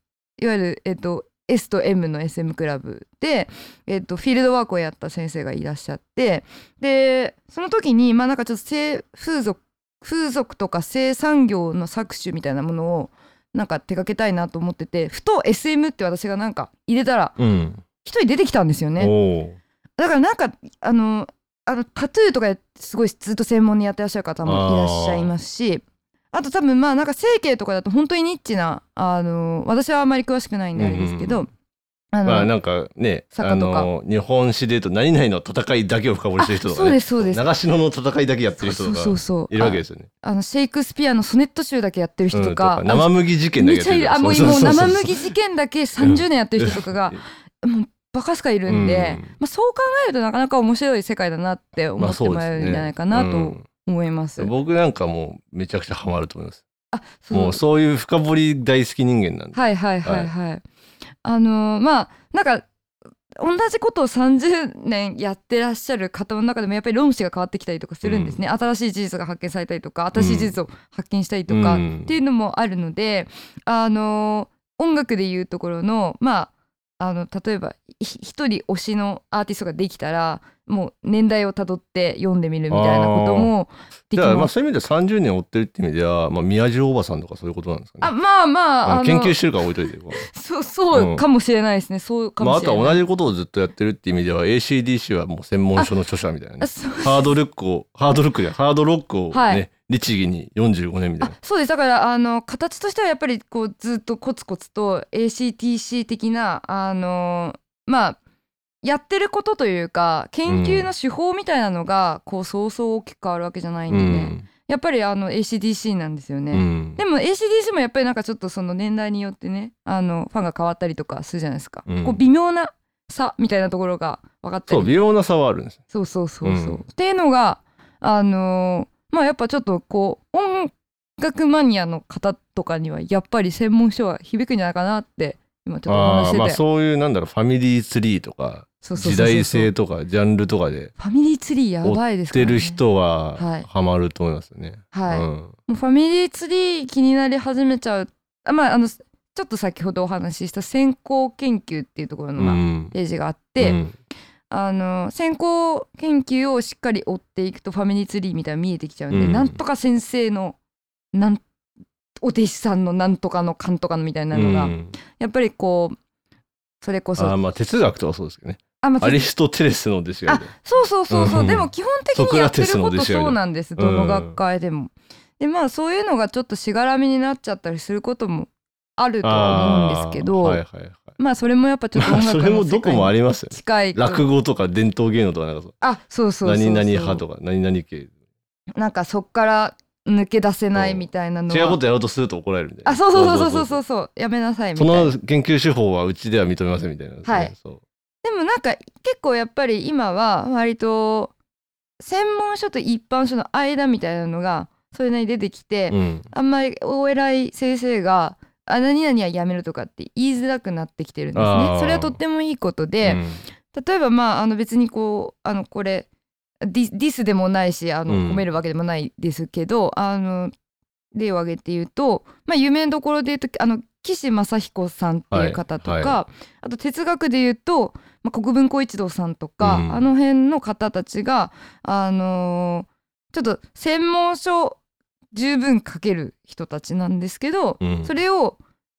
いわゆる、えっと、S と M の SM クラブで、えっと、フィールドワークをやった先生がいらっしゃってでその時にまあなんかちょっと性風俗風俗とか性産業の搾取みたいなものをなんか手掛けたいなと思っててふと SM って私がなんか入れたらうん。一人出てきたんですよね。だからなんかあのあのタトゥーとかすごいずっと専門にやってらっしゃる方もいらっしゃいますしあと多分まあなんか整形とかだと本当にニッチなあの私はあまり詳しくないんであれですけど、うんあのまあなんかねあ坂とか。の日本史で言うと何々の戦いだけを深掘りしてる人とかそうねですそうです。長篠の戦いだけやってる人とかそうそういるわけですよね。ああのシェイクスピアのソネット集だけやってる人うんとか,、生麦事件だけやってるるあもうもう生麦事件だけ30年やってる人とかがもうバカすかいるんで、うんまあ、そう考えるとなかなか面白い世界だなって思ってもらえるんじゃないかなと思います。うん僕なんかもうめちゃくちゃハマると思います。あそうもうそういう深掘り大好き人間なんで。はいはいはいはい。あのーまあなんか同じことを30年やってらっしゃる方の中でもやっぱり論旨が変わってきたりとかするんですね、新しい事実が発見されたりとか新しい事実を発見したりとかうんっていうのもあるので、あのー音楽でいうところのまああの例えば一人推しのアーティストができたらもう年代をたどって読んでみるみたいなこともできだからまます。あそういう意味では30年追ってるって意味では、まあ、宮城おばさんとかそういうことなんですかね。あまあまああ研究してるから置いといて。そうそうかもしれないですね、そうかまあ、もしれない。あとは同じことをずっとやってるって意味では ACDC はもう専門書の著者みたいな ね。ハードルックを、ハードルックじゃハードロックをね、はい律儀に45年みたいあな。そうですだからあの形としてはやっぱりこうずっとコツコツと ACTC 的なあのまあやってることというか研究の手法みたいなのがこうそうそう大きく変わるわけじゃないんうでね、ん。やっぱりあの ACDC なんですよね、うん。でも ACDC もやっぱりなんかちょっとその年代によってねあのファンが変わったりとかするじゃないですか、うん。こう微妙な差みたいなところが分かったり。そう微妙な差はあるんですそうそうそうそう、うん。っていうのがあのーまあやっぱちょっとこう音楽マニアの方とかにはやっぱり専門書は響くんじゃないかなって今ちょっとお話してて、ーまあそういうなんだろうファミリーツリーとか時代性とかジャンルとかでファミリーツリーやばいですから、ね、知ってる人ははいハマると思いますよね。はい、うん。もうファミリーツリー気になり始めちゃう。あまああのちょっと先ほどお話しした先行研究っていうところの、まあうん。ページがあって、うん。あの先行研究をしっかり追っていくとファミリーツリーみたいなの見えてきちゃうんで、うん。なんとか先生のなんお弟子さんのなんとかのかんとかのみたいなのが、うん。やっぱりこうそれこそ。あーまあ哲学とかそうですけどね。あまあアリストテレスの弟子がいあてそうそうそうそう、うん。でも基本的にやってることそうなんです。どの学会でも。でまあそういうのがちょっとしがらみになっちゃったりすることもあるとは思うんですけど、はいはいはい。まあそれもやっぱちょっと音まあ楽それもどこもありりますよね。近い落語とか伝統芸能とかなんかそう。あそうそうそうそう。何々派とか何々系。なんかそっから抜け出せないみたいなのは。違うことやろうとすると怒られるみたいな。あそうそうそうそうそうそう。やめなさいみたそいな。の研究手法はうちでは認めませんみたいな、はい。そう。でもなんか結構やっぱり今は割と専門書と一般書の間みたいなのがそれなりに出てきて、うん。あんまりお偉い先生が「あ何々はやめる」とかって言いづらくなってきてるんですあー。ね。それはとってもいいことで、うん。例えばまああの別にこうあのこれディディスでもないしあのうん。褒めるわけでもないですけど、あの例を挙げて言うと、まあ、有名どころで言うとあの岸正彦さんっていう方とか、はい。はあと哲学で言うと、まあ、国分光一郎さんとか、うん。あの辺の方たちがあのーちょっと専門書十分書ける人たちなんですけど、うん。それを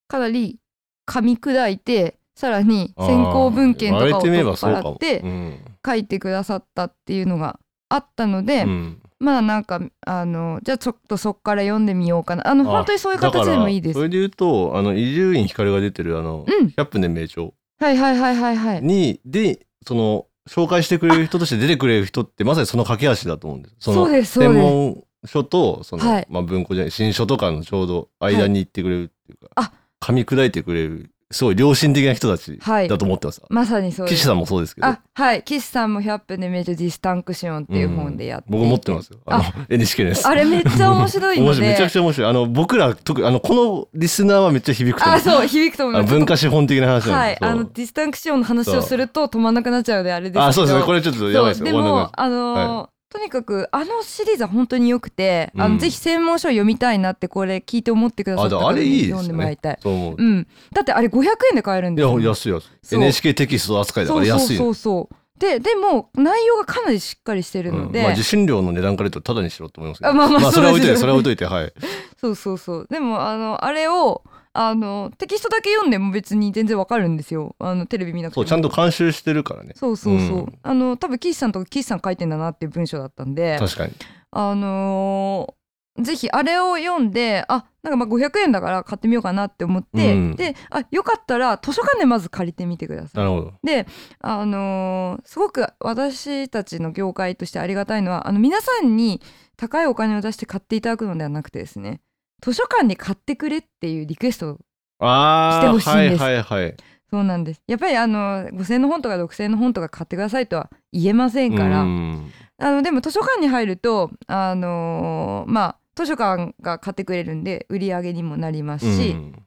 かなり噛み砕いてさらに先行文献とかを取っ払ってうん書いてくださったっていうのがあったので、うんまあなんかあのじゃあちょっとそっから読んでみようかなあのあ本当にそういう形でもいいです。それで言うとあの伊集院光が出てるあのうん「百年名著はいはいはいはいはい。に」でその紹介してくれる人として出てくれる人ってまさにその架け橋だと思うんです。そのそうですそう専です。門書とその、はいまあ、文庫じゃない新書とかのちょうど間に行ってくれるっていうか、あ噛み砕いてくれるすごい良心的な人たちはい。だと思ってます。まさにそうです。岸さんもそうですけど。あはい。岸さんも「100分で名著ディスタンクション」っていう本でやっていて、僕持ってますよ。あの NHK のやつあれめっちゃ面白いので。めちゃくちゃ面白いあの僕ら特あのこのリスナーはめっちゃ響くと思う。あそう響くと思いあます。の文化資本的な話はいですあのディスタンクションの話をすると止まんなくなっちゃうのであれですけど。あそうですね。これちょっとやばいです。でもあのーはとにかくあのシリーズは本当に良くて、あうん。のぜひ専門書を読みたいなってこれ聞いて思ってくださった方に読んでもらいたい。そうん、だってあれ500円で買えるんいですよ。や安い安い。NHK テキスト扱いだから安いそうそうそう。ででも内容がかなりしっかりしてるうん。ので、まあ受信料の値段から言うとタダにしろと思いますけど。あまあまあそれは置いといてそれは置いといてはい。そうそうそう。でもあのあれをあのテキストだけ読んでも別に全然わかるんですよ。あのテレビ見なくても。そうちゃんと監修してるからね。そうそうそう、うん。あの多分岸さんとか岸さん書いてんだなっていう文章だったんで。確かに。あのーぜひあれを読んであなんかまあ500円だから買ってみようかなって思って、うん。であよかったら図書館でまず借りてみてください。なるほど。であのーすごく私たちの業界としてありがたいのはあの皆さんに高いお金を出して買っていただくのではなくてですね図書館に買ってくれっていうリクエストをあしてほしいんです。はいはいはい。そうなんです。やっぱりあの5,000円の本とか6,000円の本とか買ってくださいとは言えませんから、うん。あのでも図書館に入るとあのーまあ図書館が買ってくれるんで売り上げにもなりますし、うん。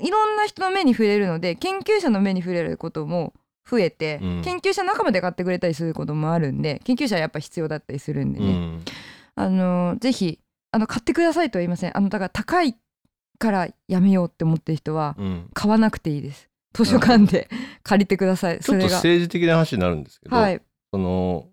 いろんな人の目に触れるので研究者の目に触れることも増えて、うん。研究者仲間で買ってくれたりすることもあるんで研究者はやっぱ必要だったりするんでね、うん。あのーぜひあの買ってくださいとは言いません。あのだから高いからやめようって思ってる人はうん。買わなくていいです。図書館で借りてください。ちょっとそれが。政治的な話になるんですけど、はい。その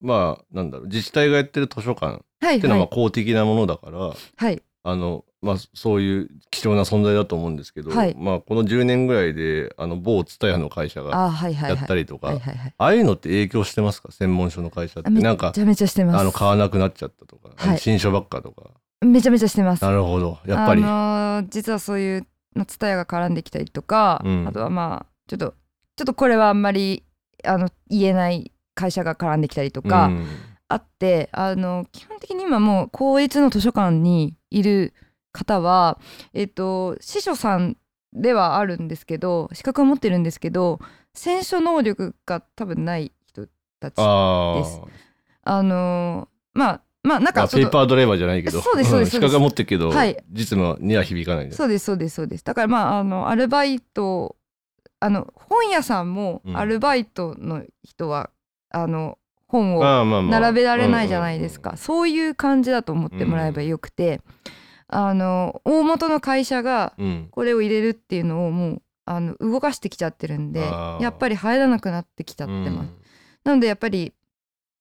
まあなんだろう自治体がやってる図書館っはいていうのはまあはい。公的なものだから、はい。あのまあそういう貴重な存在だと思うんですけど、はい。まあこの10年ぐらいであの某蔦屋の会社がやはいったりとか、ああいうのって影響してますか？専門書の会社って。なんかちゃめちゃしてます。あの買わなくなっちゃったとか、はい。新書ばっかとか。めちゃめちゃしてます。なるほど。やっぱり、あのー実はそういう蔦屋が絡んできたりとか、うん。あとはまあちょっとちょっとこれはあんまりあの言えない会社が絡んできたりとかうん。あって、あの基本的に今もう公立の図書館にいる方は、えっと司書さんではあるんですけど資格は持ってるんですけど選書能力が多分ない人たちああですのまあまあなんあかペーパードライバーじゃないけど。そうですそうですん 資格は持ってるけど、はい。実務には響かないそうですそうですそうです。だからまああのアルバイトあの本屋さんもうん。アルバイトの人は、あの本を並べられないじゃないですか、そういう感じだと思ってもらえばよくて、あの大元の会社がこれを入れるっていうのをもうあの動かしてきちゃってるんでやっぱり入らなくなってきちゃってます、うん。なのでやっぱり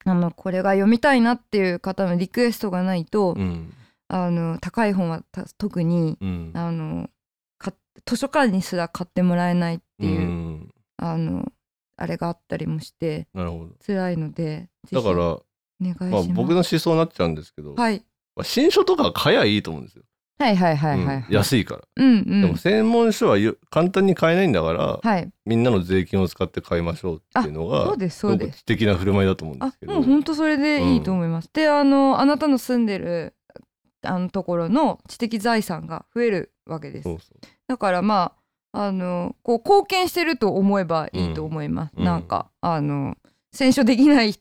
あのこれが読みたいなっていう方のリクエストがないと、うん。あの高い本はた特にうん。あのか図書館にすら買ってもらえないっていう、ん。あのあれがあったりもして辛いのでだから、お願いしまあ、僕の思想になっちゃうんですけど、はい、まあ新書とか買えばいいと思うんですよ、はいはいはいはいはい、うん安いから、うんうん。でも専門書はよ簡単に買えないんだから、はい。みんなの税金を使って買いましょうっていうのがそうですそうです。すごく知的な振る舞いだと思うんであすけど。もう本当それでいいと思います、であのあなたの住んでるあのところの知的財産が増えるわけです。そうそう。だからまああのこう貢献してると思えばいいと思います、うん。なんかあの選書できない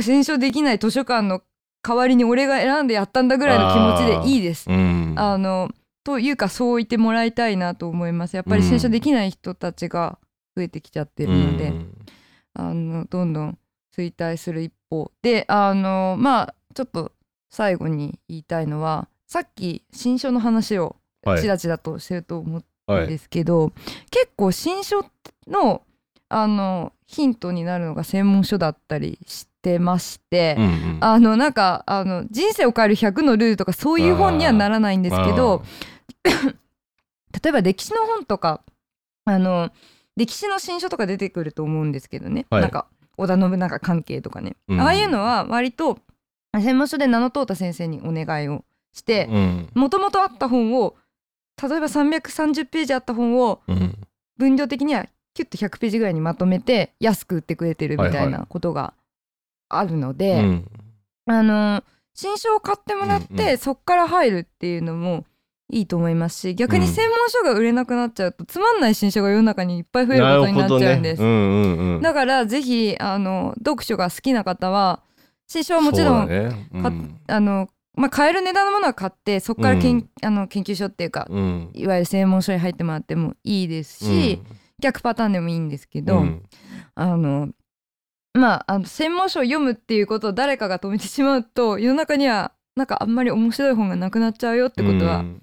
選書できない図書館の代わりに俺が選んでやったんだぐらいの気持ちでいいです。うん。あのというかそう言ってもらいたいなと思います。やっぱり選書できない人たちが増えてきちゃってるので、うん。あのどんどん衰退する一方であのまあちょっと最後に言いたいのはさっき新書の話をはいちらちらとしてると思ったはいんですけど、結構新書のあのヒントになるのが専門書だったりしてまして、うんうん。あのなんかあの人生を変える100のルールとかそういう本にはならないんですけど 例えば歴史の本とかあの歴史の新書とか出てくると思うんですけどね、はい。なんか織田信長関係とかね、うん。ああいうのは割と専門書で名の通った先生にお願いをしてうん。もともとあった本を例えば330ページあった本をうん。分量的にはキュッと100ページぐらいにまとめて安く売ってくれてるみたいはいなことがあるのうで、ん。あの新書を買ってもらって、うんうん。そっから入るっていうのもいいと思いますし逆にうん。専門書が売れなくなっちゃうと、つまんない新書が世の中にいっぱい増えることになっちゃうんです。ね。うんうんうん。だからぜひあの読書が好きな方は新書はもちろん、ね。うん。かあのまあ、買える値段のものは買ってそこからけん、うん。あの研究所っていうかうん。いわゆる専門書に入ってもらってもいいですし、逆パターンでもいいんですけど、うんあのまああの専門書を読むっていうことを誰かが止めてしまうと世の中にはなんかあんまり面白い本がなくなっちゃうよってことはうん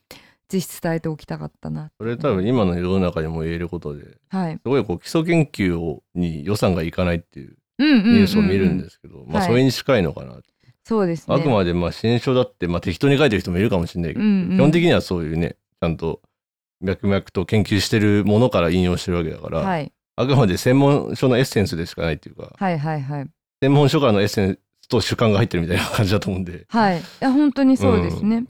ぜひ伝えておきたかったな。それ多分今の世の中にも言えることですはい。ごいこう基礎研究をに予算がいかないっていうニュースを見るんですけど、まあはいそれに近いのかな、そうですね。あくまでまあ新書だってまあ適当に書いてる人もいるかもしれないけど、うんうん基本的にはそういうねちゃんと脈々と研究してるものから引用してるわけだから、はい。あくまで専門書のエッセンスでしかないっていうかはいはいはい。専門書からのエッセンスと主観が入ってるみたいな感じだと思うんで。はい。いや本当にそうですね。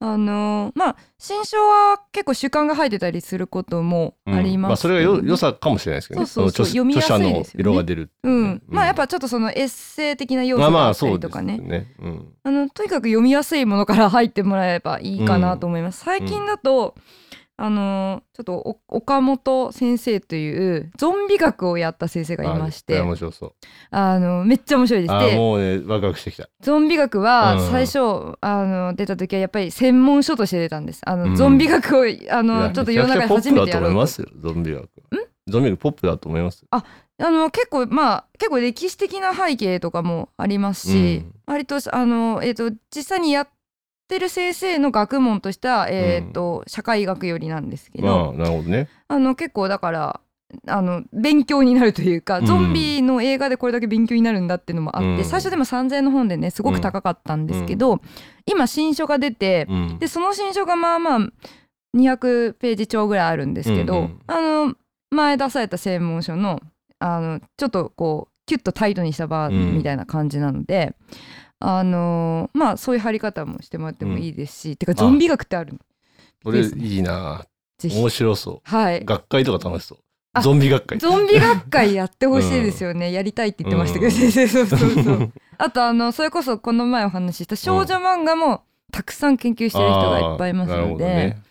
あのーまあ新書は結構習慣が入ってたりすることもうん。あります、まあそれがよ良さかもしれないですけどね。そうそう読みやすい著者のですよね。色が出るっていうね、うん、まあやっぱちょっとそのエッセイ的な要まあまあ素があったりとかね,、ね。うん。あのとにかく読みやすいものから入ってもらえればいいかなと思います、最近だと、あのちょっとお岡本先生というゾンビ学をやった先生がいまして面白そう。あのめっちゃ面白いですあでもうねワクワクしてきた。ゾンビ学はうん最初、あの出た時はやっぱり専門書として出たんですあの、うんゾンビ学をあのちょっと世の中で初めてやろうと思いますよ。ゾンビ学。ゾンビ学ポップだと思います。あの結構まあ結構歴史的な背景とかもありますし、うん割とあの、えー、と実際にやってる先生の学問としては、えーと社会学寄りなんですけまど、あなるほどね。あの結構だからあの勉強になるというか、うん。ゾンビの映画でこれだけ勉強になるんだっていうのもあって、うん。最初でも3,000円の本でねすごく高かったんですけど、今新書が出て、うん。でその新書がまあまあ200ページ超ぐらいあるんですけど、うんうん。あの前出された専門書のあのちょっとこうキュッとタイトにしたバーうん。みたいな感じなので、あのまあそういう貼り方もしてもらってもいいですし、てかゾンビ学ってあるの。これいいな。面白そ。はい。う学会とか楽しそう。あゾンビ学会。ゾンビ学会やってほしいですよね、やりたいって言ってましたけど、うん。先生そうそうそう。あとあのそれこそこの前お話しした少女漫画もたくさん研究してる人がいっぱいいますので、ね。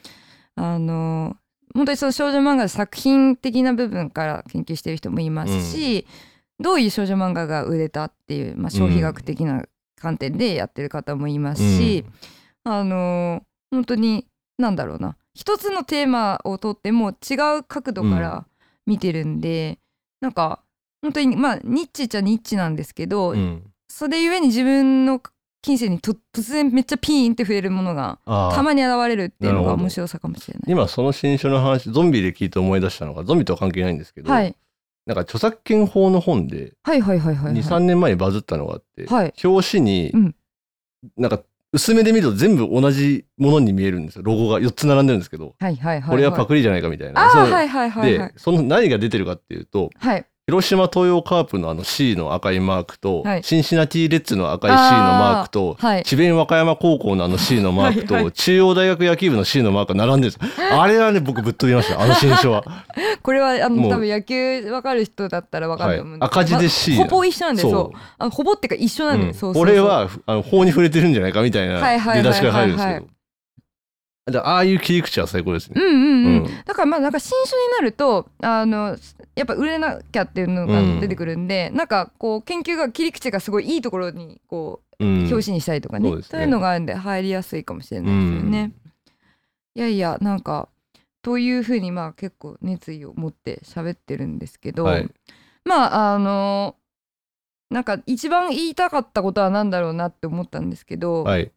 あの本当にその少女漫画の作品的な部分から研究してる人もいますし、どういう少女漫画が売れたっていう、まあ、消費学的な観点でやってる方もいますし、あの本当に何だろうな。一つのテーマをとっても違う角度から見てるんで、なんか本当にまあニッチっちゃニッチなんですけど、うん。それゆえに自分の金銭にと突然めっちゃピーンって増えるものがたまに現れるっていうのが面白さかもしれない。今その新書の話ゾンビで聞いて思い出したのがゾンビとは関係ないんですけど、はい、なんか著作権法の本ではいはいはいはいはい。23年前にバズったのがあって、はい表紙にうんなんか薄めで見ると全部同じものに見えるんですよロゴが4つ並んでるんですけどはいはいはい。これはパクリじゃないかみたいな。あはいはいはいはいで。その何が出てるかっていうとはい広島東洋カープのあの C の赤いマークと、はい。シンシナティレッツの赤い C のマークと、はい。智弁和歌山高校のあの C のマークと、はいはい。中央大学野球部の C のマークが並んでるんですよ。あれはね僕ぶっ飛びましたあの新書は。これはあもう。の多分野球わかる人だったらわかると思うんはい。赤字で C まほぼ一緒なんでそう。そう。あほぼっていうか一緒なんで、うん。そうそうそう。これはあの法に触れてるんじゃないかみたいなはいはいはいはいはい。出だしから入るんですけど。でああいう切り口は最高ですね。うんうんうん、うん。だからまあなんか新書になるとあのやっぱ売れなきゃっていうのが出てくるんで、なんかこう研究が切り口がすごいいいところにこううん。表紙にしたりとかね,、そういうのがあるんで入りやすいかもしれないですよね。いやいやなんかというふうにまあ結構熱意を持って喋ってるんですけど、はい。まああのなんか一番言いたかったことは何だろうなって思ったんですけど、はい。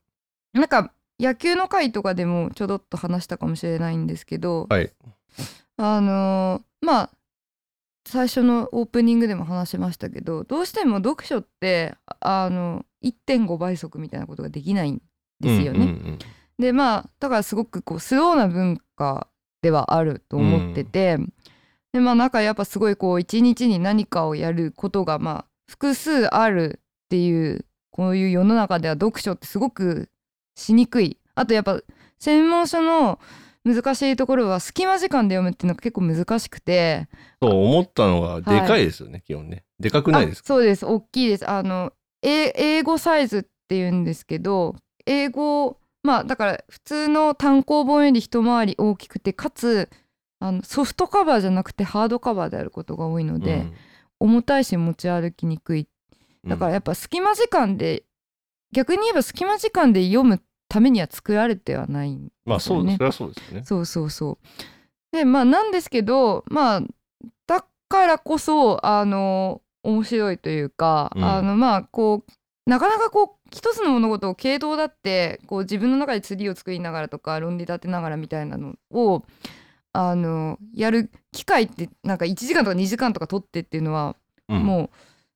なんか野球の回とかでもちょろっと話したかもしれないんですけど、はい。あのーまあ最初のオープニングでも話しましたけどどうしても読書ってああの1.5倍速みたいなことができないんですよね。うんうんうん。でまあだからすごくこうスローな文化ではあると思ってて、でまあなんかやっぱすごいこう一日に何かをやることがまあ複数あるっていうこういう世の中では読書ってすごくしにくい。あとやっぱ専門書の難しいところは隙間時間で読むっていうのが結構難しくて。そう思ったのがでかいですよね、基本ね。でかくないですか？あそうです。大きいです。あのえ英語サイズっていうんですけど英語まあだから普通の単行本より一回り大きくてかつあのソフトカバーじゃなくてハードカバーであることが多いので、重たいし持ち歩きにくい。だからやっぱ隙間時間で逆に言えば隙間時間で読むためには作られてはないんまあそうねそれはそうですよね。そうそうそう。でまあなんですけどまあだからこそあの面白いというか、うんあのまあこうなかなかこう一つの物事を系統だってこう自分の中でツリーを作りながらとか論理立てながらみたいなのをあのやる機会ってなんか1時間とか2時間とか取ってっていうのはうんもう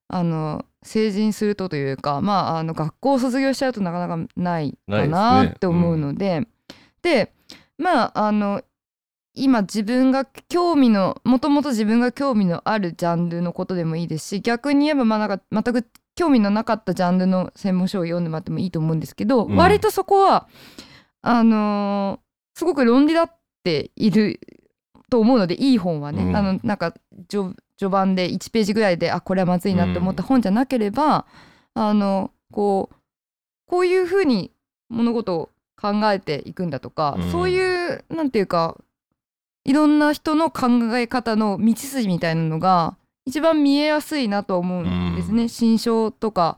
あの成人するとというかまああの学校を卒業しちゃうとなかなかないかなって思うので、でまああの今自分が興味のもともと自分が興味のあるジャンルのことでもいいですし逆に言えばまあなんか全く興味のなかったジャンルの専門書を読んでもらってもいいと思うんですけど、うん。割とそこはあのーすごく論理立っていると思うのでいい本はね、うん。あのなんか序序盤で1ページぐらいであこれはまずいなって思った本じゃなければ、あのこうこういうふうに物事を考えていくんだとか、うん。そういうなんていうかいろんな人の考え方の道筋みたいなのが一番見えやすいなと思うんですね、新書とか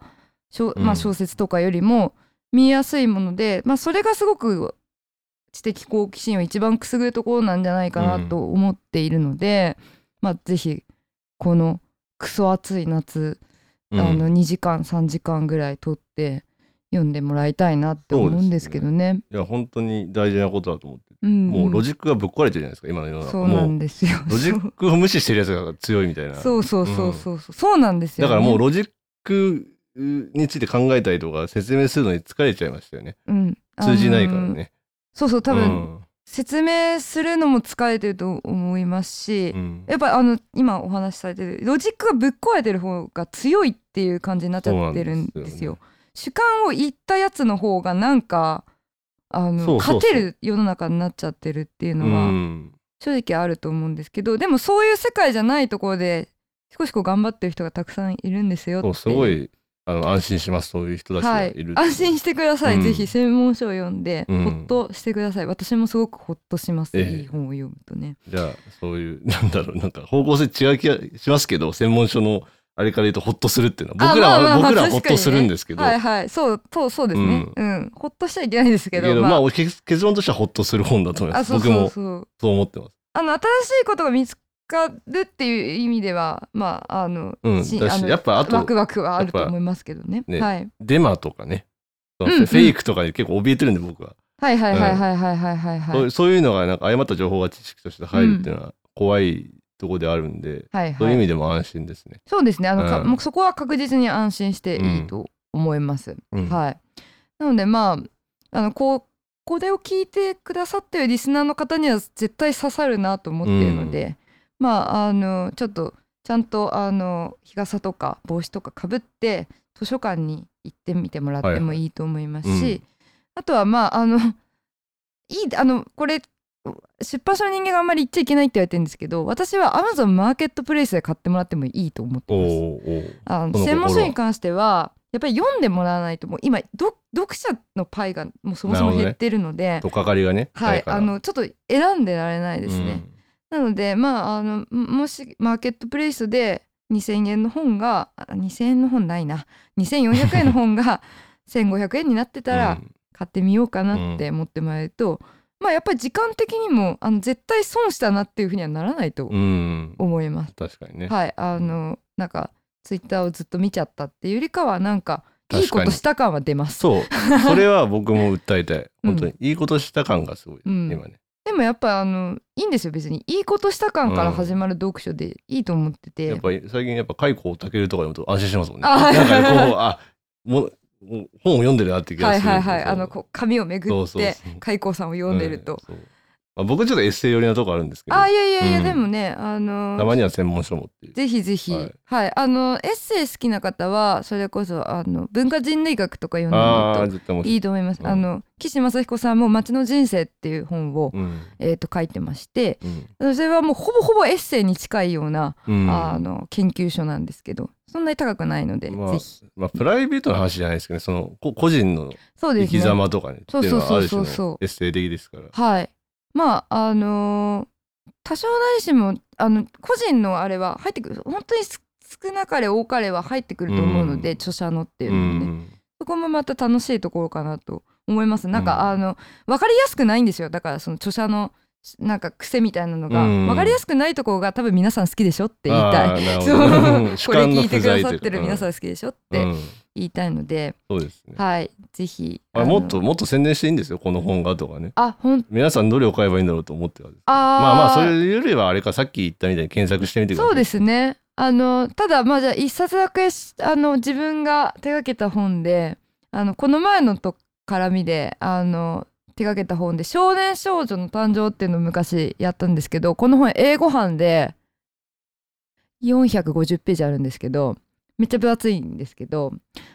小,、まあ、うん小説とかよりも見えやすいもので、まあ、それがすごく知的好奇心を一番くすぐるところなんじゃないかなと思っているので、まあ、ぜひこのクソ暑い夏、うん。あの2時間3時間ぐらい取って読んでもらいたいなって思うんですけどね。いや本当に大事なことだと思って、うんもうロジックがぶっ壊れてるじゃないですか今の世の中。そうなんですよ。ロジックを無視してるやつが強いみたいな。そうそうそうそうそう、そうなんですよ、ね。だからもうロジックについて考えたりとか説明するのに疲れちゃいましたよね。うん、通じないからあのーね、そうそう多分、うん説明するのも疲れてると思いますし、うん。やっぱりあの今お話しされてるロジックがぶっ壊れてる方が強いっていう感じになっちゃってるんですよ。主観を言ったやつの方がなんかあの勝てる世の中になっちゃってるっていうのは、うん。正直あると思うんですけどでもそういう世界じゃないところで少しこう頑張ってる人がたくさんいるんですよって。すごいあの安心します。そういう人たちがはい。いる、安心してください、うん。ぜひ専門書を読んで、うん。ほっとしてください。私もすごくほっとします、ええ。いい本を読むとね。じゃあそういうなんだろうなんか方向性違う気がしますけど専門書のあれから言うとホッとするっていうのは僕らは、あまあまあまあ僕らはホッとするんですけど、はいはい。そうそうそうですね。うん、ほっとしちゃいけないんですけどまあ、まあ結結論としてはホッとする本だと思います。僕もそう思ってます。あの新しいことが見つかるっていう意味ではまああの,、うん、だしやっぱあとワクワクはあると思いますけどね。ね、はい、デマとかね。フェイクとかに結構怯えてるんで僕は。はいはいはいはいはいはいはい、はい、う、そういうのがなんか誤った情報が知識として入るっていうのは怖いとこであるんで、はいはい、そういう意味でも安心ですね。そうですね。あの、うん、もうそこは確実に安心していいと思います。はい、なのでまああのこうこれを聞いてくださってるリスナーの方には絶対刺さるなと思ってるので、まああのちょっとちゃんとあの日傘とか帽子とかかぶって図書館に行ってみてもらってもいいと思いますし、はいはいうんあとはまああの いいあのこれ出版社の人間があんまり言っちゃいけないって言われてるんですけど私は Amazon マーケットプレイスで買ってもらってもいいと思っておます。あの専門書に関してはやっぱり読んでもらわないともう今ど読者のパイがもうそもそも減ってるのでとっかかりがね。はいあのちょっと選んでられないですね。なのでまああのももしマーケットプレイスで2,000円の本があ2,000円の本ないな。2,400円の本が 1,500円になってたらうん。買ってみようかなって思ってもらえると、まあやっぱり時間的にもあの絶対損したなっていうふうにはならないとうん、思います。確かにね。はい。あのなんかツイッターをずっと見ちゃったっていうよりかはなんかいいことした感は出ます。そう。それは僕も訴えたい。うん。本当に、いいことした感がすごい、うん。今ね。でもやっぱあのいいんですよ別に。いいことした感から始まる読書でいいと思ってて、やっぱり最近やっぱ開口たけるとか読むと安心しますもんね。あはいなんかねこうあもう本を読んでるなって気がする。はいはいはい。あのこう紙をめぐって開口さんを読んでると、うんまあ、僕ちょっとエッセイ寄りなとこあるんですけど。あいやいやいや、うん。でもねあのたまには専門書もって。いう。ぜひぜひ。ははい。い、あのエッセイ好きな方はそれこそあの文化人類学とか読んでみあある絶対面白い。といいと思います、うん。あの岸正彦さんも「街の人生」っていう本を、うん。えー、と書いてましてうん。それはもうほぼほぼエッセイに近いような、うん。あの研究所なんですけどそんなに高くないので、まあぜひ。まあ、プライベートな話じゃないですけどねそのこ個人の生き様とかねそうっていうのはあるそうそうそう。エッセイ的ですから。はいまああのー多少なりしもあの個人のあれは入ってくる。本当にす少なかれ多かれは入ってくると思うので、うん。著者のっていううのもね、ん。そこもまた楽しいところかなと思います。なんか、うん。あの分かりやすくないんですよ。だからその著者のなんか癖みたいなのが、うん。分かりやすくないところが多分皆さん好きでしょって言いたい。そこれ聞いてくださってる皆さん好きでしょって。うん言いたいので、そうですね。はいぜひあもっともっと宣伝していいんですよこの本がとかね。あほん皆さんどれを買えばいいんだろうと思ってはですあーまあまあそれよりはあれかさっき言ったみたいに検索してみてください。そうですねあのただまあじゃあ一冊だけしあの自分が手がけた本であのこの前のと絡みであの手がけた本で「少年少女の誕生」っていうのを昔やったんですけどこの本英語版で450ページあるんですけどめっちゃ分厚いんですけど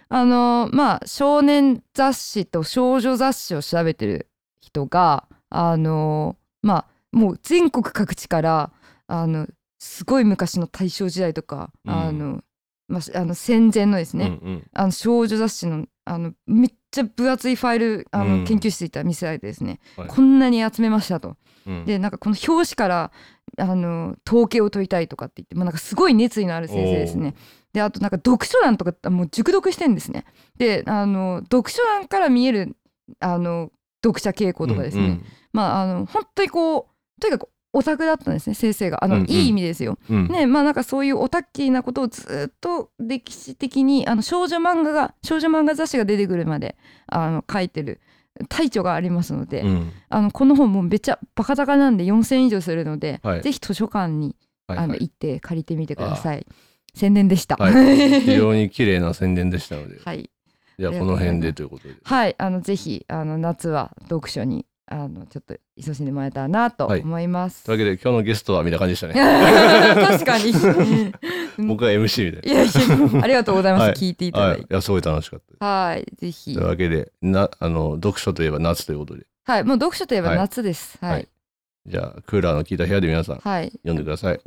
あのまあ少年雑誌と少女雑誌を調べてる人があのまあもう全国各地からあのすごい昔の大正時代とか、うん。あのまあ、あの戦前のですね、うんうん。あの少女雑誌のあのめっちゃ分厚いファイルあの、うん。研究室行ったら見せられてですね、はい。こんなに集めましたと。うん。でなんかこの表紙からあの統計を取りたいとかって言って、まあ、なんかすごい熱意のある先生ですね。であとなんか読書欄とかもう熟読してんですね。であの読書欄から見えるあの読者傾向とかですね、うんまああの本当にこうとにかくオタクだったんですね先生が。あの、うんうん。いい意味ですよ。うん。ねまあなんかそういうオタッキーなことをずっと歴史的にあの少女漫画が少女漫画雑誌が出てくるまであの書いてる大著がありますので、うん。あのこの本もめっちゃバカ高なんで4,000円以上するので、はい。ぜひ図書館に、はいはい。あの行って借りてみてください。宣伝でした。はい 非常に綺麗な宣伝でしたのではい、じゃあこの辺でということで。はい、あのぜひあの夏は読書にあのちょっと勤しんでもらえたらなと思います。というわけで今日のゲストは見た感じでしたね。確かに。僕は MC みたいいやいやありがとうございます。はい聞いていな。ただいて。はい、いやすごい楽しかった。はい、ぜひという。わけでなあの読書といえば夏ということではい、もう読書といえば夏です。はい。はいじゃあクーラーの効いた部屋で皆さんはい読んでください。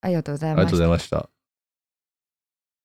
ありがとうございありがとうごましたざいました。